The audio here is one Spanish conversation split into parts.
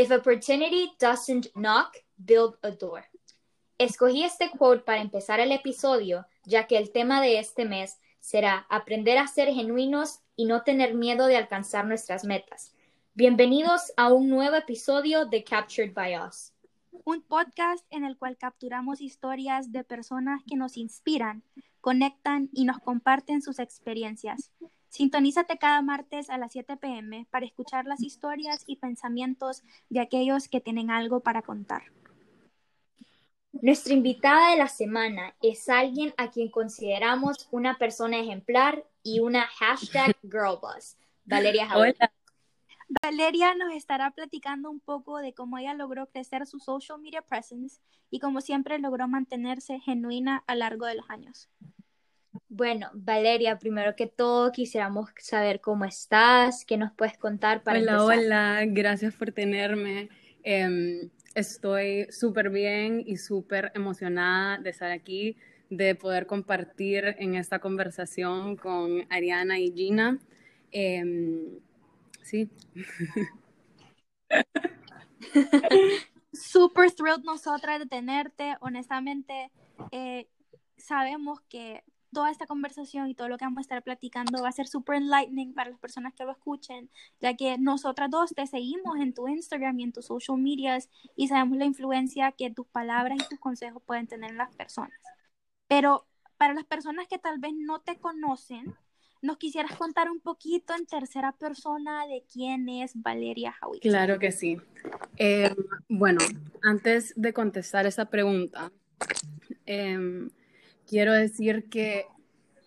If opportunity doesn't knock, build a door. Escogí este quote para empezar el episodio, ya que el tema de este mes será aprender a ser genuinos y no tener miedo de alcanzar nuestras metas. Bienvenidos a un nuevo episodio de Captured by Us. Un podcast en el cual capturamos historias de personas que nos inspiran, conectan y nos comparten sus experiencias. Sintonízate cada martes a las 7 pm para escuchar las historias y pensamientos de aquellos que tienen algo para contar. Nuestra invitada de la semana es alguien a quien consideramos una persona ejemplar y una hashtag girlboss, Valeria Hola. Valeria nos estará platicando un poco de cómo ella logró crecer su social media presence y como siempre logró mantenerse genuina a lo largo de los años. Bueno, Valeria, primero que todo quisiéramos saber cómo estás, qué nos puedes contar para Hola, hola, gracias por tenerme. Em, estoy súper bien y súper emocionada de estar aquí, de poder compartir en esta conversación con Ariana y Gina. Em, sí. Súper thrilled nosotras de tenerte. Honestamente, eh, sabemos que toda esta conversación y todo lo que vamos a estar platicando va a ser súper enlightening para las personas que lo escuchen, ya que nosotras dos te seguimos en tu Instagram y en tus social medias y sabemos la influencia que tus palabras y tus consejos pueden tener en las personas. Pero para las personas que tal vez no te conocen, ¿nos quisieras contar un poquito en tercera persona de quién es Valeria Howitt? Claro que sí. Eh, bueno, antes de contestar esa pregunta, eh, quiero decir que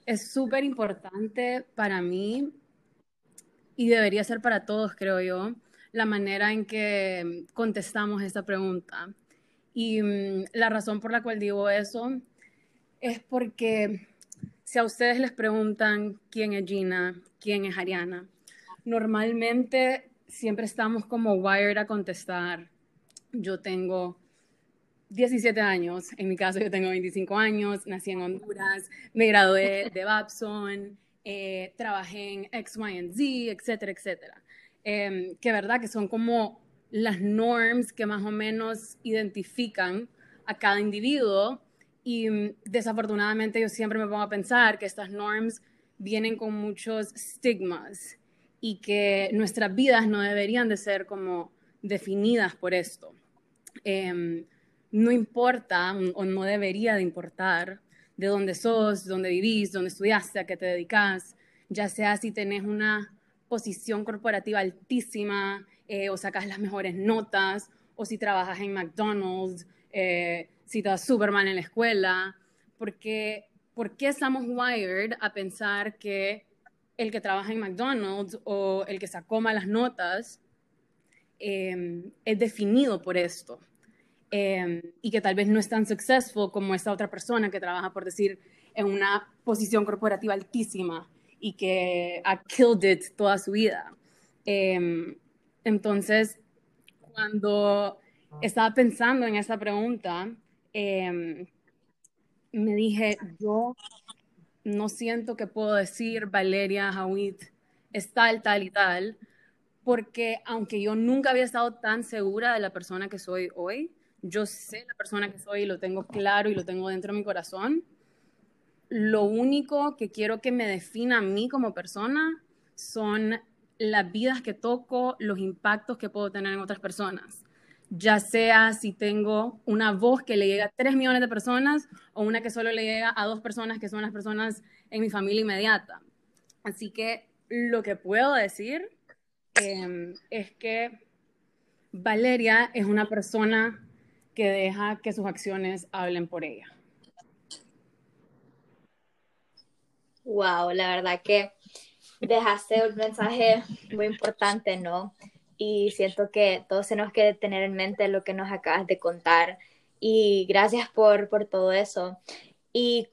es súper importante para mí y debería ser para todos, creo yo, la manera en que contestamos esta pregunta. Y mm, la razón por la cual digo eso es porque si a ustedes les preguntan quién es Gina, quién es Ariana, normalmente siempre estamos como wired a contestar. Yo tengo 17 años, en mi caso yo tengo 25 años, nací en Honduras, me gradué de Babson, eh, trabajé en X, Y, and Z, etcétera, etcétera. Eh, que verdad que son como las norms que más o menos identifican a cada individuo y mm, desafortunadamente yo siempre me pongo a pensar que estas norms vienen con muchos estigmas y que nuestras vidas no deberían de ser como definidas por esto. Eh, no importa o no debería de importar de dónde sos, dónde vivís, dónde estudiaste, a qué te dedicas, ya sea si tenés una posición corporativa altísima eh, o sacas las mejores notas, o si trabajas en McDonald's, eh, si estás súper mal en la escuela, porque ¿por qué estamos wired a pensar que el que trabaja en McDonald's o el que sacó malas notas eh, es definido por esto? Em, y que tal vez no es tan successful como esta otra persona que trabaja, por decir, en una posición corporativa altísima y que ha killed it toda su vida. Em, entonces, cuando estaba pensando en esa pregunta, em, me dije, yo no siento que puedo decir Valeria Hawit es tal, tal y tal, porque aunque yo nunca había estado tan segura de la persona que soy hoy, yo sé la persona que soy y lo tengo claro y lo tengo dentro de mi corazón. Lo único que quiero que me defina a mí como persona son las vidas que toco, los impactos que puedo tener en otras personas. Ya sea si tengo una voz que le llega a tres millones de personas o una que solo le llega a dos personas que son las personas en mi familia inmediata. Así que lo que puedo decir em, es que Valeria es una persona que deja que sus acciones hablen por ella. Wow, la verdad que dejaste un mensaje muy importante, ¿no? Y siento que todos tenemos que tener en mente lo que nos acabas de contar. Y gracias por, por todo eso. Y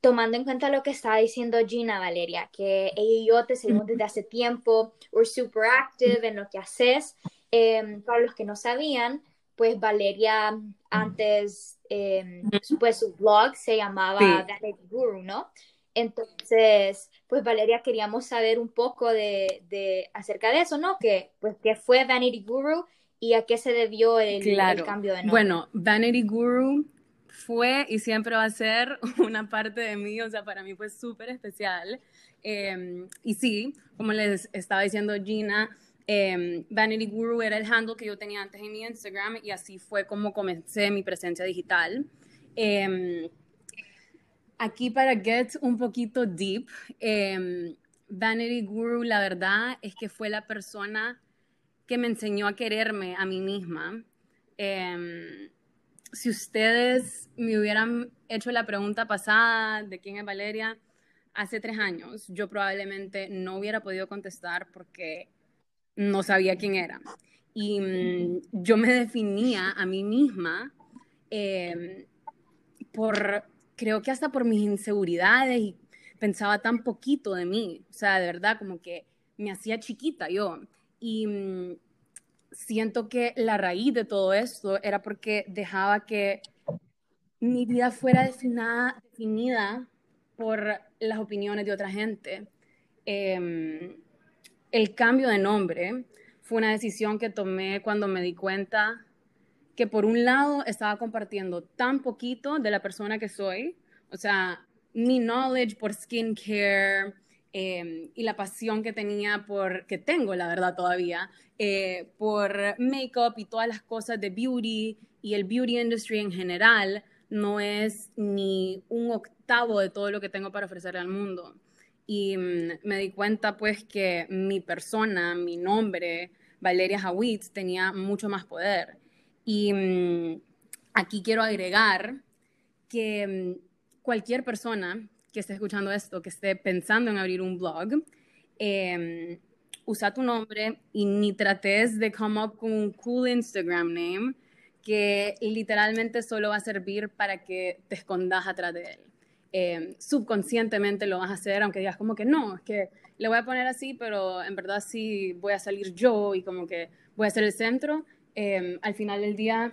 tomando en cuenta lo que estaba diciendo Gina Valeria, que ella y yo te seguimos desde hace tiempo, we're super active en lo que haces. Eh, para los que no sabían, pues Valeria antes, eh, pues su blog se llamaba Vanity Guru, ¿no? Entonces, pues Valeria queríamos saber un poco de, de, acerca de eso, ¿no? Que, pues, ¿qué fue Vanity Guru y a qué se debió el, cambio de nombre. Bueno, Vanity Guru fue y siempre va a ser una parte de mí, o sea, para mí fue súper especial. Em, y sí, como les estaba diciendo Gina, em, Vanity Guru era el handle que yo tenía antes en mi Instagram y así fue como comencé mi presencia digital. Em, aquí para get un poquito deep, Vanity Guru, la verdad es que fue la persona que me enseñó a quererme a mí misma. Si ustedes me hubieran hecho la pregunta pasada de quién es Valeria hace tres años, yo probablemente no hubiera podido contestar porque no sabía quién era. Y mm, yo me definía a mí misma em, por, creo que hasta por mis inseguridades y pensaba tan poquito de mí, o sea, de verdad, como que me hacía chiquita yo. Y mm, siento que la raíz de todo esto era porque dejaba que mi vida fuera definida, definida por las opiniones de otra gente. Em, el cambio de nombre fue una decisión que tomé cuando me di cuenta que por un lado estaba compartiendo tan poquito de la persona que soy, o sea, mi knowledge por skincare eh, y la pasión que tenía por, que tengo la verdad todavía, eh, por makeup y todas las cosas de beauty y el beauty industry en general, no es ni un octavo de todo lo que tengo para ofrecerle al mundo. Y mm, me di cuenta pues que mi persona, mi nombre, Valeria Hawitz, tenía mucho más poder. Y mm, aquí quiero agregar que mm, cualquier persona que esté escuchando esto, que esté pensando en abrir un blog, em, usa tu nombre y ni trates de come up con un cool Instagram name que literalmente solo va a servir para que te escondas atrás de él. Em, subconscientemente lo vas a hacer, aunque digas como que no, es que le voy a poner así, pero en verdad sí voy a salir yo y como que voy a ser el centro. Em, al final del día,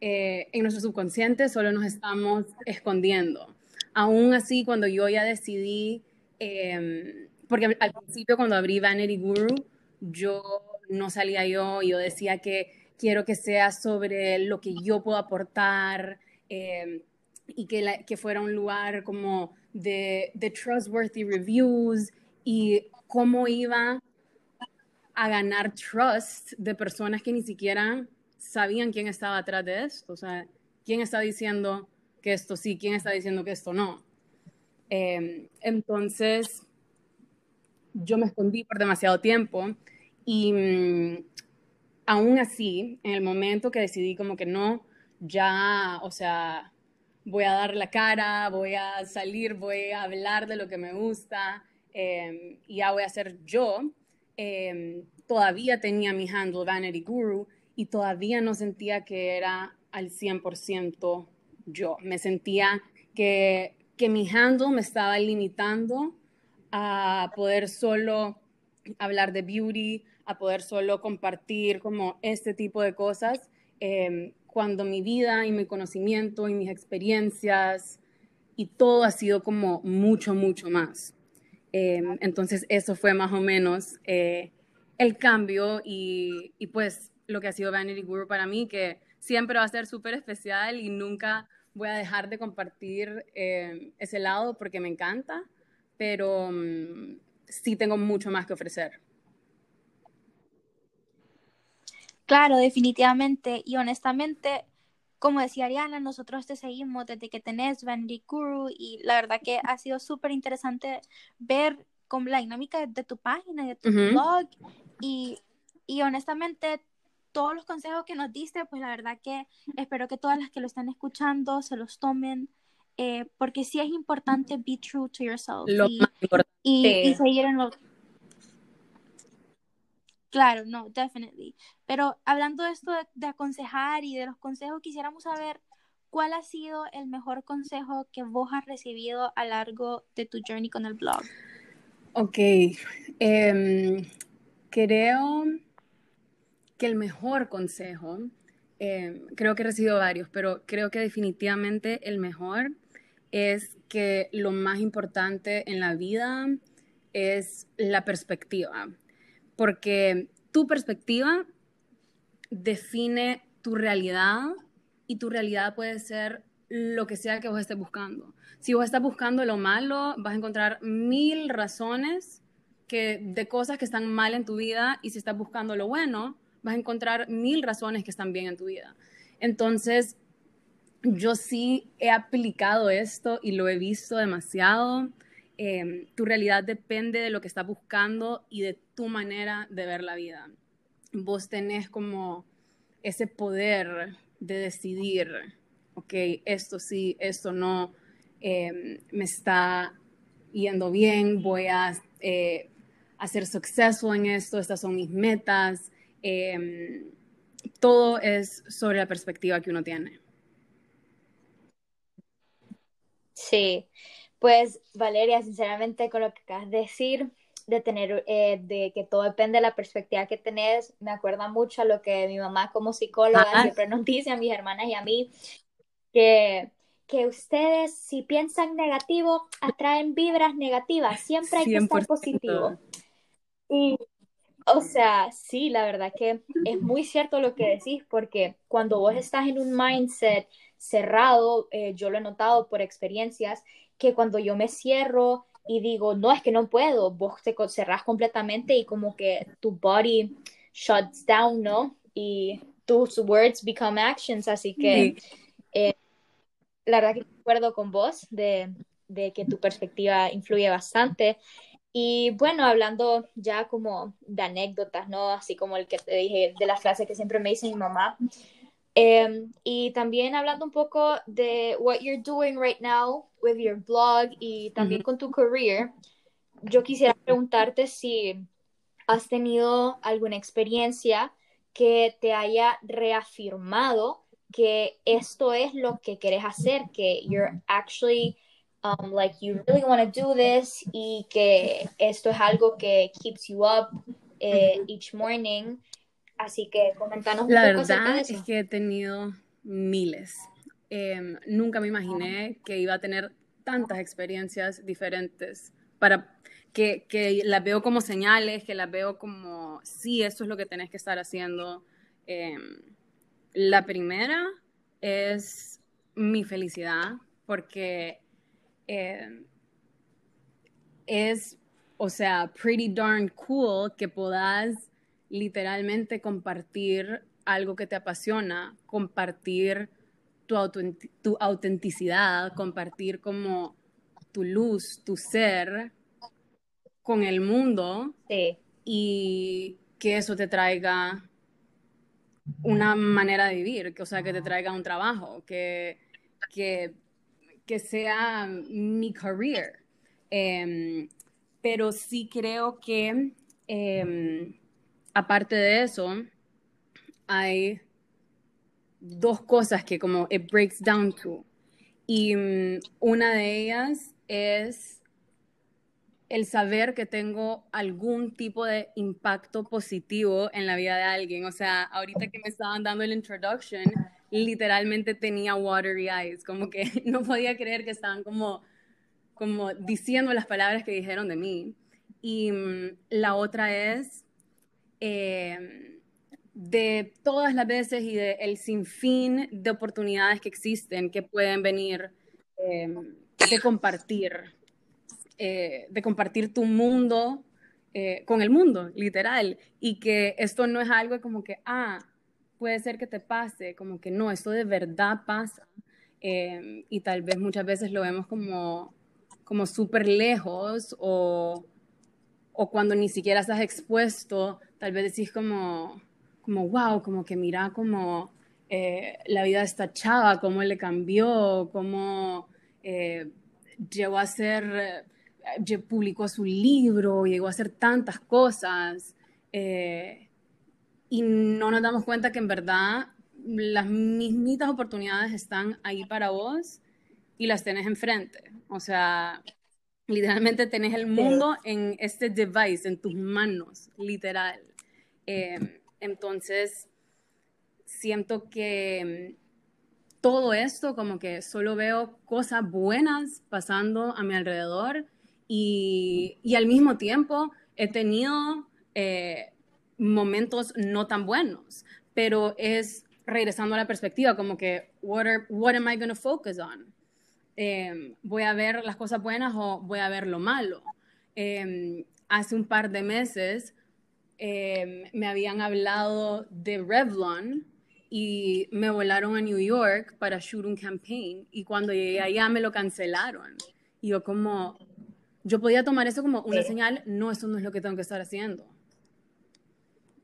eh, en nuestro subconsciente solo nos estamos escondiendo aún así, cuando yo ya decidí, em, porque al principio cuando abrí Vanity Guru, yo no salía yo, yo decía que quiero que sea sobre lo que yo puedo aportar y que, que, fuera un lugar como de, de trustworthy reviews y cómo iba a ganar trust de personas que ni siquiera sabían quién estaba atrás de esto, o sea, quién está diciendo que esto sí, quién está diciendo que esto no. Em, entonces, yo me escondí por demasiado tiempo y mm, aún así, en el momento que decidí como que no, ya, o sea, voy a dar la cara, voy a salir, voy a hablar de lo que me gusta em, y ya voy a ser yo, em, todavía tenía mi handle Vanity Guru y todavía no sentía que era al 100% yo. Me sentía que, que mi handle me estaba limitando a poder solo hablar de beauty, a poder solo compartir como este tipo de cosas, em, cuando mi vida y mi conocimiento y mis experiencias y todo ha sido como mucho, mucho más. Em, entonces eso fue más o menos eh, el cambio y, y, pues lo que ha sido Vanity Guru para mí, que siempre va a ser súper especial y nunca voy a dejar de compartir eh, ese lado porque me encanta, pero mm, sí tengo mucho más que ofrecer. Claro, definitivamente. Y honestamente, como decía Ariana, nosotros te seguimos desde que tenés Vanity Guru y la verdad que ha sido súper interesante ver con la dinámica de, tu página, de tu blog y, y honestamente todos los consejos que nos diste, pues la verdad que espero que todas las que lo están escuchando se los tomen, eh, porque sí es importante be true to yourself. y, seguir en lo... Claro, no, definitely. Pero hablando de esto de, aconsejar y de los consejos, quisiéramos saber cuál ha sido el mejor consejo que vos has recibido a lo largo de tu journey con el blog. Ok, em, creo que el mejor consejo, eh, creo que he recibido varios, pero creo que definitivamente el mejor es que lo más importante en la vida es la perspectiva, porque tu perspectiva define tu realidad y tu realidad puede ser lo que sea que vos estés buscando. Si vos estás buscando lo malo, vas a encontrar mil razones que, de cosas que están mal en tu vida y si estás buscando lo bueno, vas a encontrar mil razones que están bien en tu vida. Entonces, yo sí he aplicado esto y lo he visto demasiado. Em, tu realidad depende de lo que estás buscando y de tu manera de ver la vida. Vos tenés como ese poder de decidir, ok, esto sí, esto no, em, me está yendo bien, voy a eh, hacer suceso en esto, estas son mis metas. Em, todo es sobre la perspectiva que uno tiene. Sí, pues Valeria, sinceramente con lo que acabas de decir, de tener, eh, de que todo depende de la perspectiva que tenés, me acuerda mucho a lo que mi mamá como psicóloga siempre nos dice a mis hermanas y a mí, que, que ustedes si piensan negativo, atraen vibras negativas, siempre hay que estar positivo. Y, o sea, sí, la verdad que es muy cierto lo que decís, porque cuando vos estás en un mindset cerrado, eh, yo lo he notado por experiencias, que cuando yo me cierro y digo, no, es que no puedo, vos te cerrás completamente y como que tu body shuts down, ¿no? Y tus words become actions, así que eh, la verdad que acuerdo con vos de, de que tu perspectiva influye bastante. Y bueno, hablando ya como de anécdotas, ¿no? Así como el que te dije de la frase que siempre me dice mi mamá, Um, y también hablando un poco de what you're doing right now with your blog y también con tu career, yo quisiera preguntarte si has tenido alguna experiencia que te haya reafirmado que esto es lo que quieres hacer, que you're actually um, like you really want to do this y que esto es algo que keeps you up eh, each morning Así que comentanos un La verdad es que he tenido miles. Em, nunca me imaginé que iba a tener tantas experiencias diferentes para que, que, las veo como señales, que las veo como, sí, eso es lo que tenés que estar haciendo. Em, la primera es mi felicidad, porque em, es, o sea, pretty darn cool que puedas literalmente compartir algo que te apasiona, compartir tu, tu autenticidad, compartir como tu luz, tu ser con el mundo y que eso te traiga una manera de vivir, que, o sea, que te traiga un trabajo, que, que, que sea mi career. Em, pero sí creo que em, aparte de eso, hay dos cosas que como it breaks down to. Y mm, una de ellas es el saber que tengo algún tipo de impacto positivo en la vida de alguien. O sea, ahorita que me estaban dando el introduction, literalmente tenía watery eyes, como que no podía creer que estaban como, como diciendo las palabras que dijeron de mí. Y mm, la otra es Em, de todas las veces y del el sinfín de oportunidades que existen que pueden venir em, de compartir, eh, de compartir tu mundo eh, con el mundo, literal, y que esto no es algo como que, ah, puede ser que te pase, como que no, esto de verdad pasa, y tal vez muchas veces lo vemos como, como súper lejos o, o cuando ni siquiera estás expuesto tal vez decís como, como wow, como que mira como eh, la vida de esta chava, cómo le cambió, cómo eh, llegó a ser, eh, publicó su libro, llegó a hacer tantas cosas. y no nos damos cuenta que en verdad las mismitas oportunidades están ahí para vos y las tenés enfrente. O sea, literalmente tenés el mundo en este device, en tus manos, literal. Em, entonces, siento que em, todo esto, como que solo veo cosas buenas pasando a mi alrededor y, y al mismo tiempo he tenido eh, momentos no tan buenos, pero es regresando a la perspectiva, como que, what, are, what am I going to focus on? Eh, ¿Voy a ver las cosas buenas o voy a ver lo malo? Eh, hace un par de meses eh, me habían hablado de Revlon y me volaron a New York para shoot un campaign y cuando llegué allá me lo cancelaron. Y yo como, yo podía tomar eso como una señal, no, eso no es lo que tengo que estar haciendo.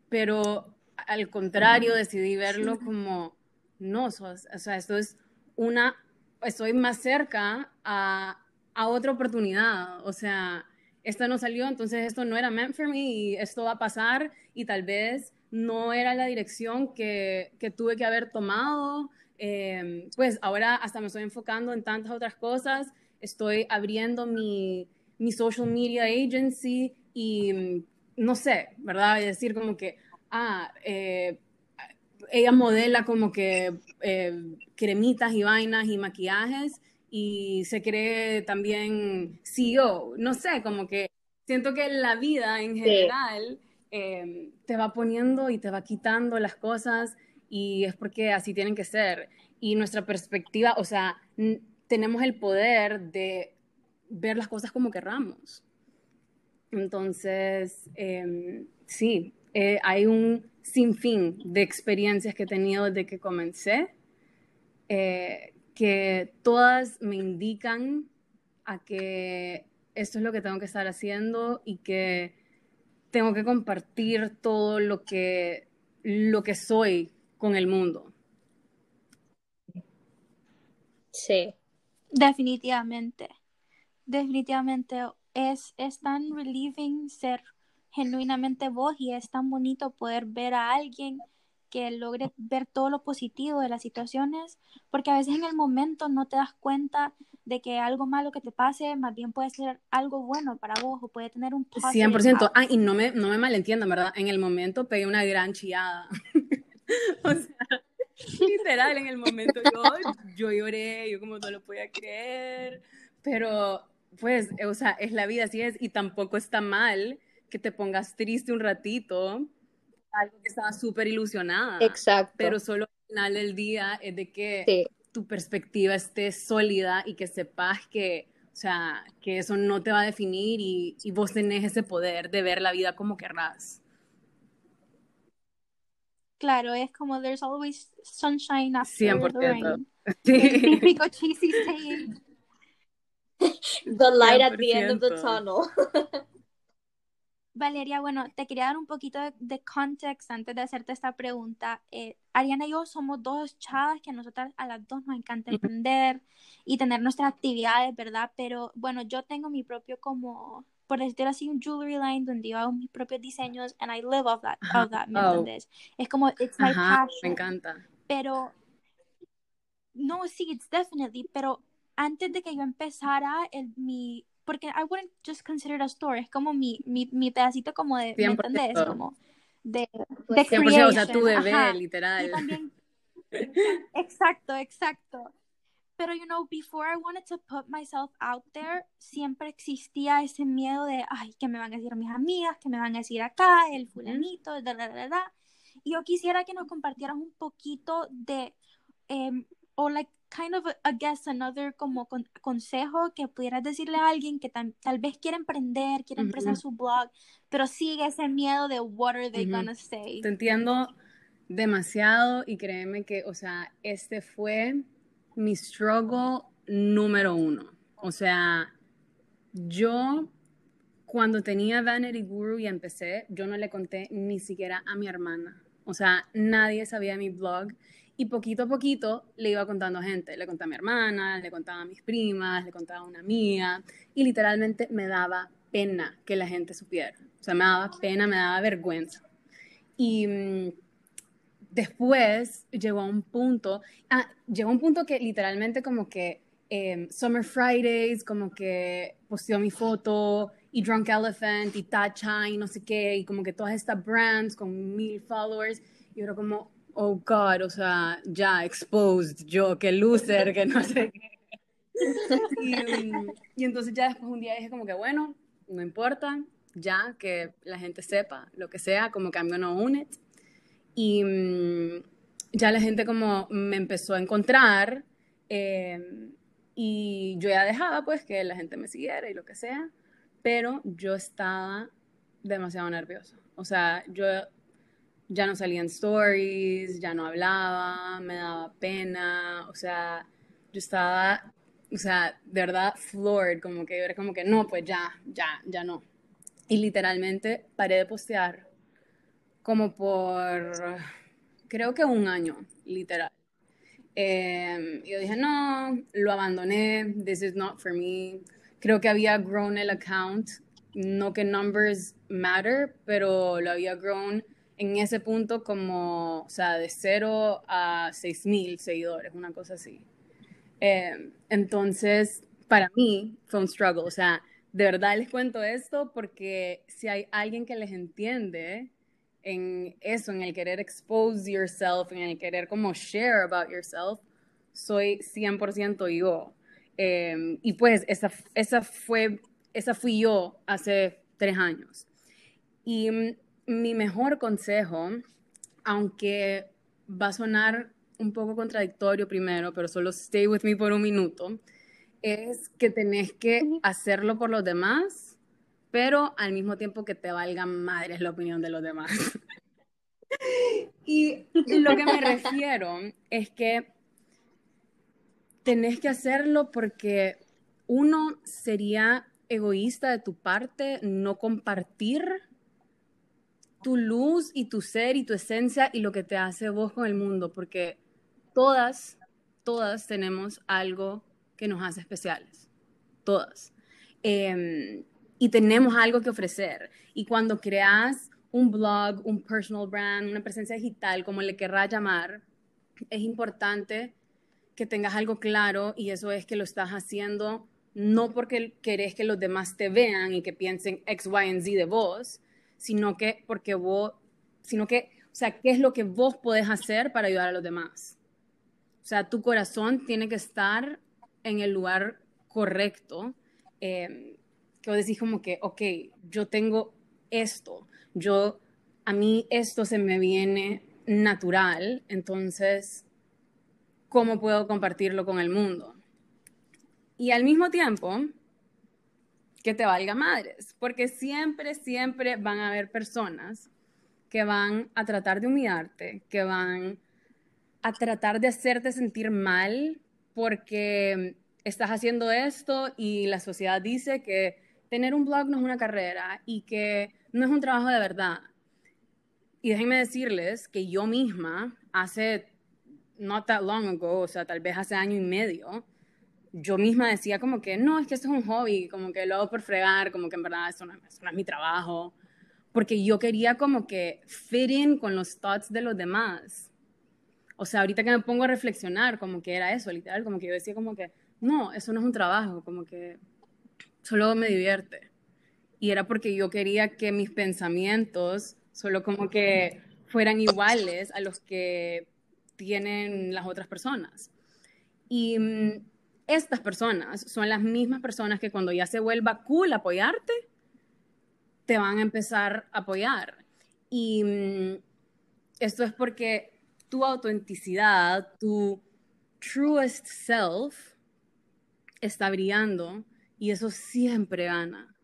Pero al contrario, decidí verlo como, no, o sea, esto es una, estoy más cerca a, a otra oportunidad, o sea, esto no salió, entonces esto no era meant for me y esto va a pasar y tal vez no era la dirección que, que tuve que haber tomado. Em, pues ahora hasta me estoy enfocando en tantas otras cosas, estoy abriendo mi, mi social media agency y no sé, ¿verdad? Decir, como que, ah, eh, ella modela como que eh, cremitas y vainas y maquillajes y se cree también CEO, no sé, como que siento que la vida en general em, te va poniendo y te va quitando las cosas y es porque así tienen que ser. Y nuestra perspectiva, o sea, tenemos el poder de ver las cosas como querramos. Entonces, em, sí, eh, hay un sinfín de experiencias que he tenido desde que comencé. Eh, que todas me indican a que esto es lo que tengo que estar haciendo y que tengo que compartir todo lo que, lo que soy con el mundo. Sí. Definitivamente. Definitivamente es, es tan relieving ser genuinamente vos y es tan bonito poder ver a alguien que logre ver todo lo positivo de las situaciones, porque a veces en el momento no te das cuenta de que algo malo que te pase, más bien puede ser algo bueno para vos o puede tener un 100%. Ah, y no me, no me malentiendan, ¿verdad? En el momento pegué una gran chillada. o sea, literal, en el momento yo, yo lloré, yo como no lo podía creer, pero pues, o sea, es la vida, así es, y tampoco está mal que te pongas triste un ratito algo que estaba súper ilusionada. Exacto. Pero solo al final del día es de que tu perspectiva esté sólida y que sepas que, o sea, que eso no te va a definir y, y vos tenés ese poder de ver la vida como querrás. Claro, es como there's always sunshine after 100%. the rain. Sí. típico cheesy saying. The light at the end of the tunnel. Valeria, bueno, te quería dar un poquito de, de context antes de hacerte esta pregunta. Eh, Ariana y yo somos dos chavas que a nosotras a las dos nos encanta emprender y tener nuestras actividades, ¿verdad? Pero bueno, yo tengo mi propio como, por decirlo así, un jewelry line donde yo hago mis propios diseños and I live off that, of that ¿me oh. Es como, it's my passion. Me encanta. Pero, no, sí, it's definitely, pero antes de que yo empezara el, mi porque I wouldn't just consider it a store, es como mi, mi, mi pedacito como de, ¿me entendés? Como de, de 100%, o sea, tu bebé, literal. También, exacto, exacto. Pero, you know, before I wanted to put myself out there, siempre existía ese miedo de, ay, ¿qué me van a decir mis amigas? ¿Qué me van a decir acá? El fulanito, da, da, da, da. Y yo quisiera que nos compartieras un poquito de, um, o like, kind of, I guess, another como consejo que pudieras decirle a alguien que tal vez quiere emprender, quiere empezar su blog, pero sigue ese miedo de what are they gonna say. Te entiendo demasiado y créeme que, o sea, este fue mi struggle número uno. O sea, yo cuando tenía Vanity Guru y empecé, yo no le conté ni siquiera a mi hermana. O sea, nadie sabía mi blog y poquito a poquito le iba contando a gente. Le contaba a mi hermana, le contaba a mis primas, le contaba a una amiga. Y literalmente me daba pena que la gente supiera. O sea, me daba pena, me daba vergüenza. Y mm, después llegó a un punto, ah, llegó a un punto que literalmente como que em, Summer Fridays, como que posteó mi foto y Drunk Elephant y Tacha y no sé qué, y como que todas estas brands con mil followers. Y era como, oh God, o sea, ya exposed, yo, que loser, que no sé qué. Y, entonces ya después un día dije como que bueno, no importa, ya que la gente sepa lo que sea, como cambio no un y mm, ya la gente como me empezó a encontrar eh, y yo ya dejaba pues que la gente me siguiera y lo que sea, pero yo estaba demasiado nerviosa. O sea, yo ya no salía en stories, ya no hablaba, me daba pena, o sea, yo estaba, o sea, de verdad floored, como que era como que no, pues ya, ya, ya no. Y literalmente paré de postear como por, creo que un año, literal. Eh, yo dije, no, lo abandoné, this is not for me. Creo que había grown el account, no que numbers matter, pero lo había grown en ese punto como, o sea, de cero a seis mil seguidores, una cosa así. Eh, entonces, para mí fue un struggle, o sea, de verdad les cuento esto porque si hay alguien que les entiende en eso, en el querer expose yourself, en el querer como share about yourself, soy 100% yo. Eh, y pues esa, esa, fue, esa fui yo hace tres años. Y mi mejor consejo, aunque va a sonar un poco contradictorio primero, pero solo stay with me por un minuto, es que tenés que hacerlo por los demás, pero al mismo tiempo que te valga madre la opinión de los demás. y lo que me refiero es que tenés que hacerlo porque uno sería egoísta de tu parte no compartir tu luz y tu ser y tu esencia y lo que te hace vos con el mundo, porque todas, todas tenemos algo que nos hace especiales, todas. Em, y tenemos algo que ofrecer. Y cuando creas un blog, un personal brand, una presencia digital, como le querrás llamar, es importante que tengas algo claro y eso es que lo estás haciendo no porque querés que los demás te vean y que piensen X, Y, and Z de vos, sino que porque vos, sino que, o sea, ¿qué es lo que vos podés hacer para ayudar a los demás? O sea, tu corazón tiene que estar en el lugar correcto, eh, que vos decís como que, ok, yo tengo esto, yo, a mí esto se me viene natural, entonces, ¿cómo puedo compartirlo con el mundo? Y al mismo tiempo, que te valga madres, porque siempre, siempre van a haber personas que van a tratar de humillarte, que van a tratar de hacerte sentir mal porque estás haciendo esto y la sociedad dice que tener un blog no es una carrera y que no es un trabajo de verdad. Y déjenme decirles que yo misma hace not that long ago, o sea, tal vez hace año y medio, yo misma decía como que no, es que esto es un hobby, como que lo hago por fregar, como que en verdad eso no, es mi trabajo, porque yo quería como que fit in con los thoughts de los demás. O sea, ahorita que me pongo a reflexionar, como que era eso, literal, como que yo decía como que, no, eso no es un trabajo, como que solo me divierte. Y era porque yo quería que mis pensamientos solo como que fueran iguales a los que tienen las otras personas. Y mm, estas personas son las mismas personas que cuando ya se vuelva cool apoyarte, te van a empezar a apoyar. Y mm, esto es porque tu autenticidad, tu truest self, está brillando y eso siempre gana.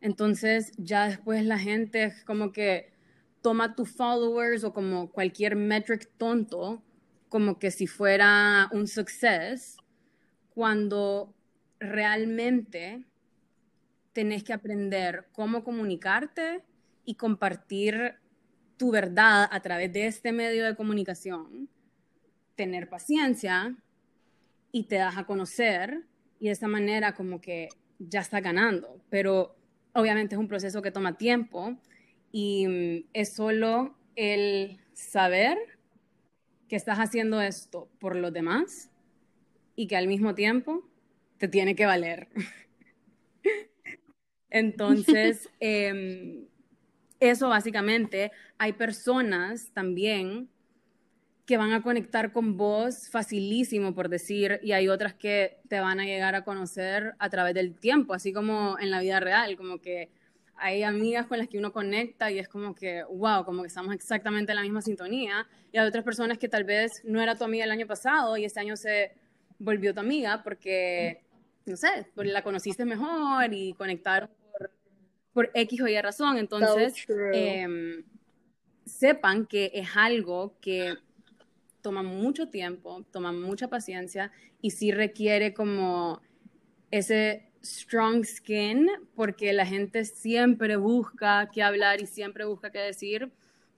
Entonces ya después la gente como que toma tus followers o como cualquier metric tonto como que si fuera un success cuando realmente tenés que aprender cómo comunicarte y compartir tu verdad a través de este medio de comunicación, tener paciencia y te das a conocer y de esta manera como que ya está ganando, pero obviamente es un proceso que toma tiempo y mm, es solo el saber que estás haciendo esto por los demás y que al mismo tiempo te tiene que valer. Entonces, em, eso básicamente, hay personas también que van a conectar con vos facilísimo, por decir, y hay otras que te van a llegar a conocer a través del tiempo, así como en la vida real, como que hay amigas con las que uno conecta y es como que, wow, como que estamos exactamente en la misma sintonía. Y hay otras personas que tal vez no era tu amiga el año pasado y este año se volvió tu amiga porque, no sé, pues la conociste mejor y conectaron por, por X o Y razón. Entonces, eh, sepan que es algo que toma mucho tiempo, toma mucha paciencia y sí requiere como ese strong skin porque la gente siempre busca qué hablar y siempre busca qué decir,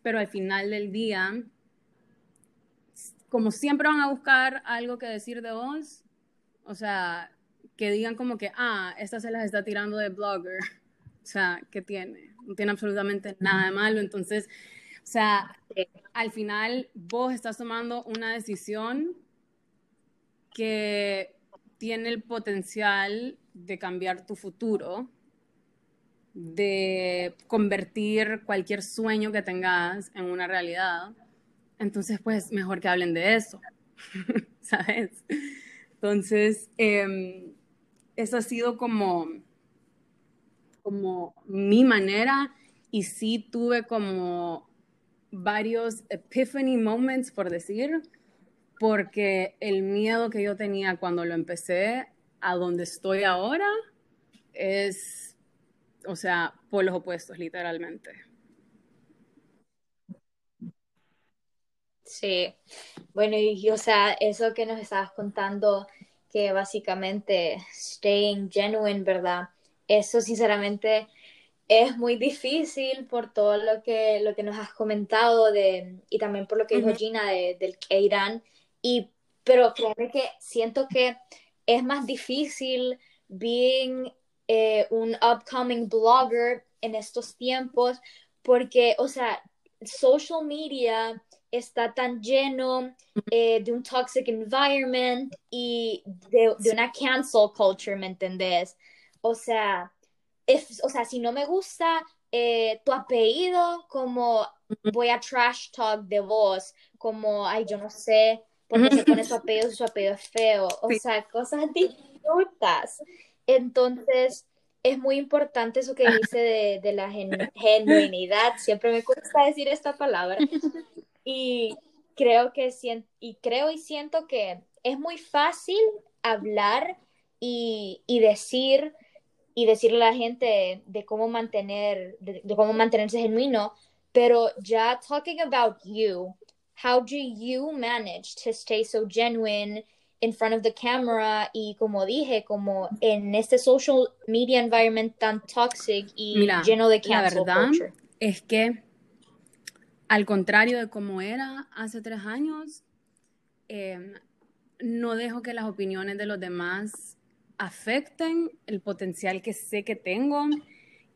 pero al final del día, como siempre van a buscar algo que decir de vos, o sea, que digan como que, ah, esta se las está tirando de blogger, o sea, ¿qué tiene? No tiene absolutamente nada de malo, entonces o sea, al final vos estás tomando una decisión que tiene el potencial de cambiar tu futuro, de convertir cualquier sueño que tengas en una realidad. Entonces, pues, mejor que hablen de eso, ¿sabes? Entonces, eh, eso ha sido como, como mi manera y sí tuve como varios epiphany moments, por decir, porque el miedo que yo tenía cuando lo empecé a donde estoy ahora es, o sea, por los opuestos, literalmente. Sí, bueno, y o sea, eso que nos estabas contando, que básicamente staying genuine, ¿verdad? Eso sinceramente es muy difícil por todo lo que, lo que nos has comentado de, y también por lo que dijo Gina de, del Irán. Y, pero créeme que siento que es más difícil being eh, un upcoming blogger en estos tiempos porque, o sea, social media está tan lleno eh, de un toxic environment y de, de una cancel culture, ¿me entendés? O sea, o sea, si no me gusta eh, tu apellido, como voy a trash talk de vos, como, ay, yo no sé por qué se pone su apellido si su apellido es feo, o sea, cosas distintas. Entonces, es muy importante eso que dice de, de la genuinidad, siempre me cuesta decir esta palabra, y creo que y creo y siento que es muy fácil hablar y, y decir y decirle a la gente de cómo mantener, de, de, cómo mantenerse genuino, pero ya talking about you, how do you manage to stay so genuine in front of the camera y como dije, como en este social media environment tan toxic y Mira, lleno de cancel la verdad culture? es que al contrario de como era hace tres años, eh, no dejo que las opiniones de los demás afecten el potencial que sé que tengo.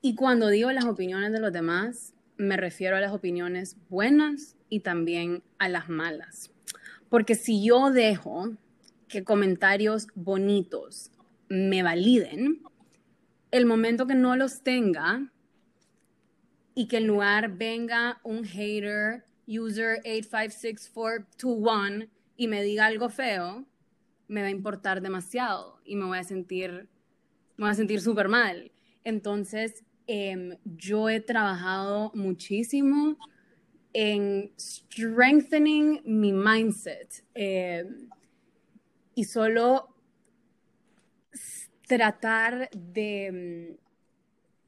Y cuando digo las opiniones de los demás, me refiero a las opiniones buenas y también a las malas. Porque si yo dejo que comentarios bonitos me validen, el momento que no los tenga y que en lugar venga un hater, user 856421, y me diga algo feo, me va a importar demasiado y me voy a sentir, me voy a sentir súper mal. Entonces, eh, yo he trabajado muchísimo en strengthening mi mindset eh, y solo tratar de,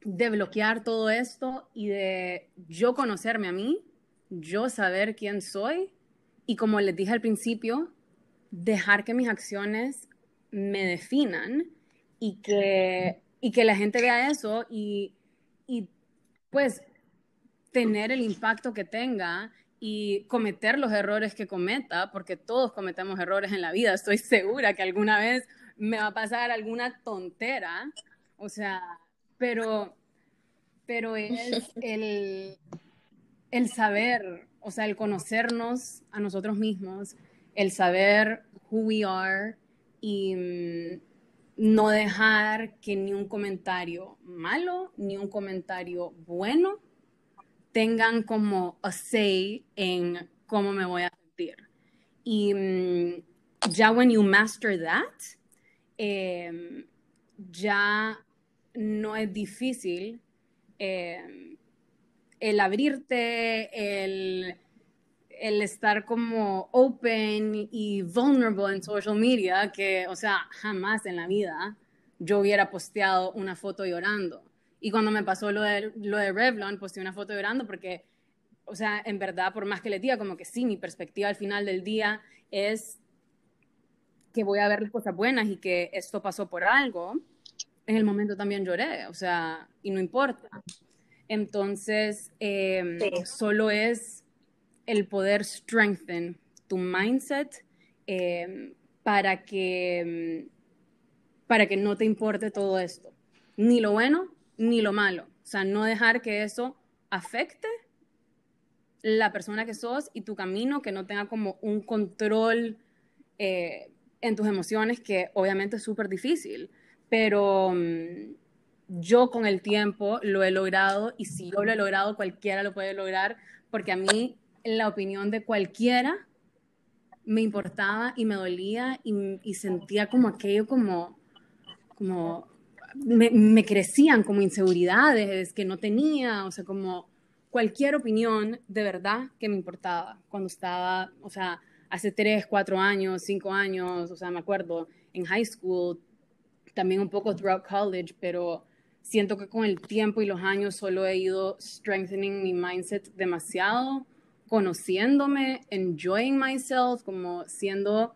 de bloquear todo esto y de yo conocerme a mí, yo saber quién soy y como les dije al principio, dejar que mis acciones me definan y que, y que la gente vea eso y, y pues tener el impacto que tenga y cometer los errores que cometa, porque todos cometemos errores en la vida. Estoy segura que alguna vez me va a pasar alguna tontera, o sea, pero, pero es el, el saber, o sea, el conocernos a nosotros mismos, el saber who we are y mm, no dejar que ni un comentario malo ni un comentario bueno tengan como a say en cómo me voy a sentir. Y um, ya when you master that, eh, ya no es difícil eh, el abrirte, el, el estar como open y vulnerable en social media, que, o sea, jamás en la vida yo hubiera posteado una foto llorando. Y cuando me pasó lo de, lo de Revlon, posteé una foto llorando porque, o sea, en verdad, por más que le diga, como que sí, mi perspectiva al final del día es que voy a ver las cosas buenas y que esto pasó por algo, en el momento también lloré, o sea, y no importa. Entonces, em, solo es el poder strengthen tu mindset em, para, que, em, para que no te importe todo esto, ni lo bueno ni lo malo. O sea, no dejar que eso afecte la persona que sos y tu camino, que no tenga como un control eh, en tus emociones, que obviamente es súper difícil, pero mm, yo con el tiempo lo he logrado y si yo lo he logrado, cualquiera lo puede lograr, porque a mí la opinión de cualquiera me importaba y me dolía y, sentía como aquello como, como me, me, crecían como inseguridades que no tenía, o sea, como cualquier opinión de verdad que me importaba. Cuando estaba, o sea, hace tres, cuatro años, cinco años, o sea, me acuerdo en high school, también un poco throughout college, pero siento que con el tiempo y los años solo he ido strengthening mi mindset demasiado, conociéndome, enjoying myself, como siendo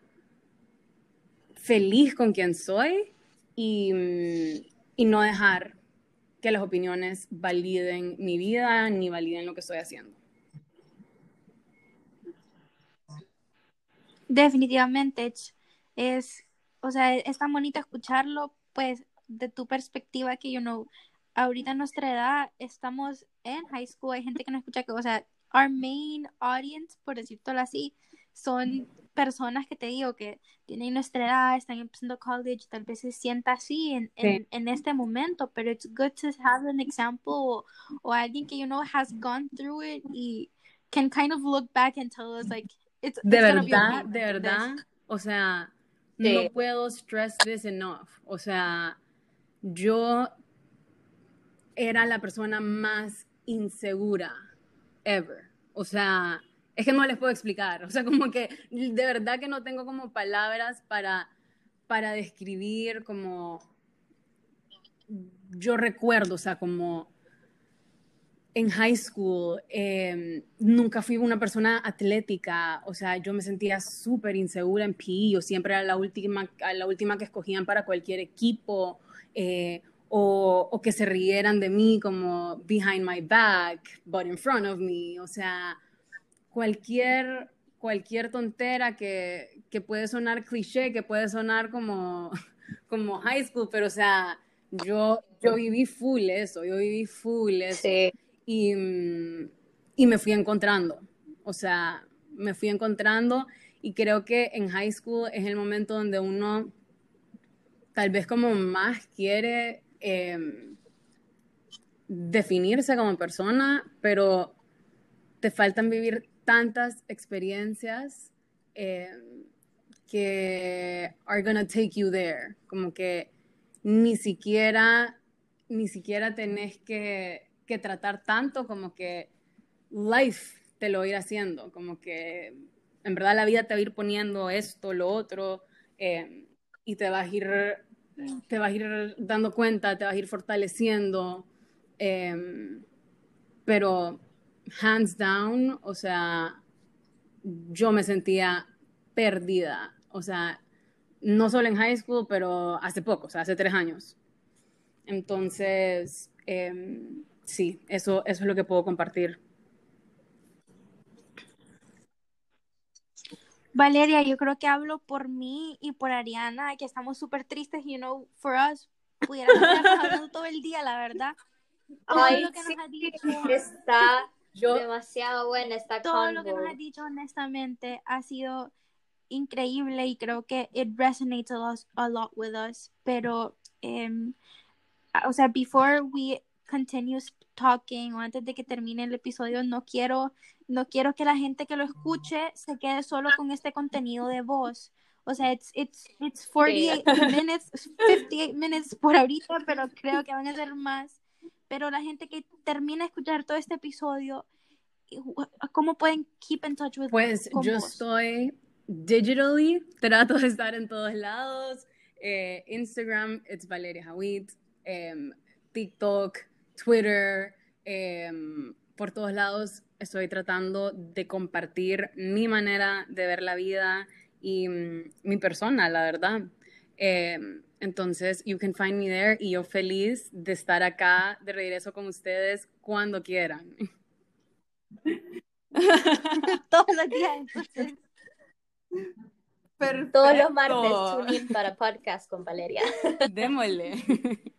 feliz con quien soy y, y no dejar que las opiniones validen mi vida ni validen lo que estoy haciendo. Definitivamente es, o sea, es tan bonito escucharlo, pues, de tu perspectiva que, you know, ahorita a nuestra edad estamos en high school, hay gente que no escucha que, o sea, our main audience, por decirlo así, son personas que te digo que tienen nuestra edad, están empezando college, tal vez se sienta así en, en, en este momento, pero it's good to have an example o, o, alguien que, you know, has gone through it y can kind of look back and tell us, like, it's, de verdad, de verdad, o sea, no puedo stress this enough, o sea, yo era la persona más insegura ever. O sea, es que no les puedo explicar. O sea, como que de verdad que no tengo como palabras para, para describir como yo recuerdo, o sea, como en high school em, nunca fui una persona atlética, o sea, yo me sentía súper insegura en PE, yo siempre era la última, la última que escogían para cualquier equipo, eh, o, que se rieran de mí como behind my back, but in front of me, o sea, cualquier, cualquier tontera que, que puede sonar cliché, que puede sonar como, como high school, pero o sea, yo, yo viví full eso, yo viví full eso. Y, y me fui encontrando, o sea, me fui encontrando y creo que en high school es el momento donde uno tal vez como más quiere Em, definirse como persona, pero te faltan vivir tantas experiencias em, que are gonna take you there, como que ni siquiera, ni siquiera tenés que, que tratar tanto como que life te lo va a ir haciendo, como que en verdad la vida te va a ir poniendo esto, lo otro, em, y te vas a ir te vas a ir dando cuenta, te vas a ir fortaleciendo, em, pero hands down, o sea, yo me sentía perdida, o sea, no solo en high school, pero hace poco, o sea, hace tres años. Entonces, em, sí, eso, eso es lo que puedo compartir. Valeria, yo creo que hablo por mí y por Ariana, que estamos súper tristes, you know, for us, pudiéramos estar hablando todo el día, la verdad. Todo lo que nos ha dicho está demasiado buena esta Todo lo que nos ha dicho, honestamente, ha sido increíble y creo que it resonates a lot, with us. Pero, um, o sea, before we continue talking o antes de que termine el episodio, no quiero, no quiero que la gente que lo escuche se quede solo con este contenido de voz. O sea, it's, it's, it's 48 minutes, 58 minutes por ahorita, pero creo que van a ser más pero la gente que termina de escuchar todo este episodio, ¿cómo pueden keep in touch with Pues yo vos? estoy digitally, trato de estar en todos lados. Eh, Instagram, it's Valeria Hawit. em, TikTok, Twitter, em, por todos lados estoy tratando de compartir mi manera de ver la vida y mm, mi persona, la verdad. Em, entonces, you can find me there y yo feliz de estar acá de regreso con ustedes cuando quieran. Todos los días, entonces. Todos los martes, Perfecto. in para podcast con Valeria. Démosle.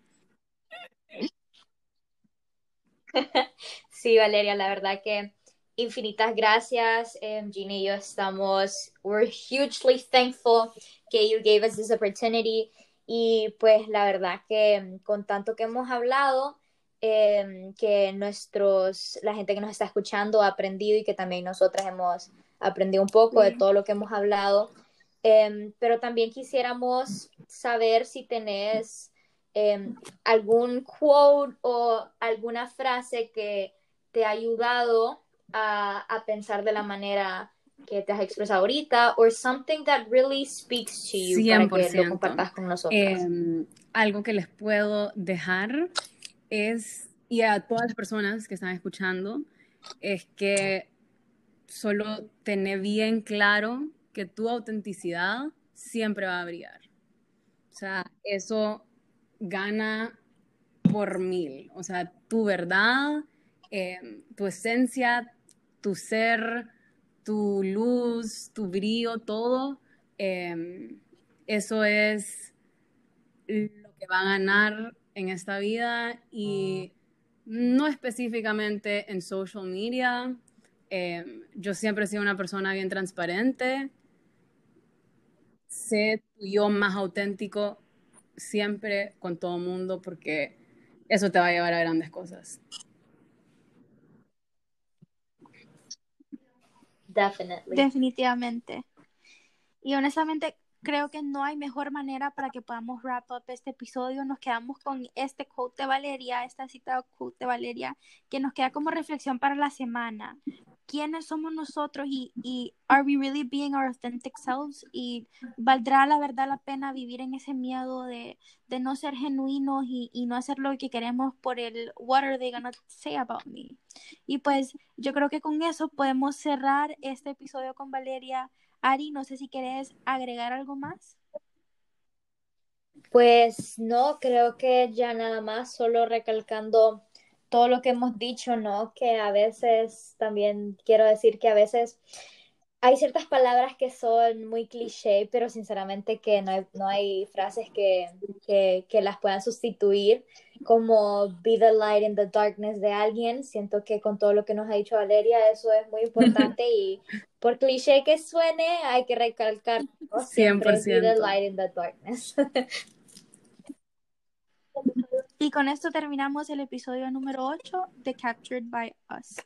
Sí, Valeria, la verdad que infinitas gracias. Um, Gina y yo estamos, we're hugely thankful que you gave us this opportunity. Y pues la verdad que um, con tanto que hemos hablado, um, que nuestros, la gente que nos está escuchando ha aprendido y que también nosotras hemos aprendido un poco de todo lo que hemos hablado. Pero también quisiéramos saber si tenés um, algún quote o alguna frase que te ha ayudado a, a pensar de la manera que te has expresado ahorita or something that really speaks to you para que lo 100%. compartas con nosotros. Em, algo que les puedo dejar es, y a todas las personas que están escuchando, es que solo tener bien claro que tu autenticidad siempre va a brillar. O sea, eso gana por mil. O sea, tu verdad, em, tu esencia, tu ser, tu luz, tu brillo, todo, em, eso es lo que va a ganar en esta vida y no específicamente en social media. em, yo siempre he sido una persona bien transparente. Sé tu yo más auténtico siempre con todo el mundo porque eso te va a llevar a grandes cosas. Definitely. Definitivamente. Y honestamente, creo que no hay mejor manera para que podamos wrap up este episodio. Nos quedamos con este quote de Valeria, esta cita quote de Valeria, que nos queda como reflexión para la semana. ¿Quiénes somos nosotros y, y are we really being our authentic selves? Y valdrá la verdad la pena vivir en ese miedo de, de no ser genuinos y, y no hacer lo que queremos por el what are they gonna say about me? Y pues yo creo que con eso podemos cerrar este episodio con Valeria. Ari, no sé si quieres agregar algo más. Pues no, creo que ya nada más, solo recalcando todo lo que hemos dicho, ¿no? Que a veces también quiero decir que a veces hay ciertas palabras que son muy cliché, pero sinceramente que no hay, no hay frases que, que, que las puedan sustituir, como be the light in the darkness de alguien. Siento que con todo lo que nos ha dicho Valeria, eso es muy importante y por cliché que suene, hay que recalcar siempre be the 100%. light in the darkness. Y con esto terminamos el episodio número 8 de Captured by Us.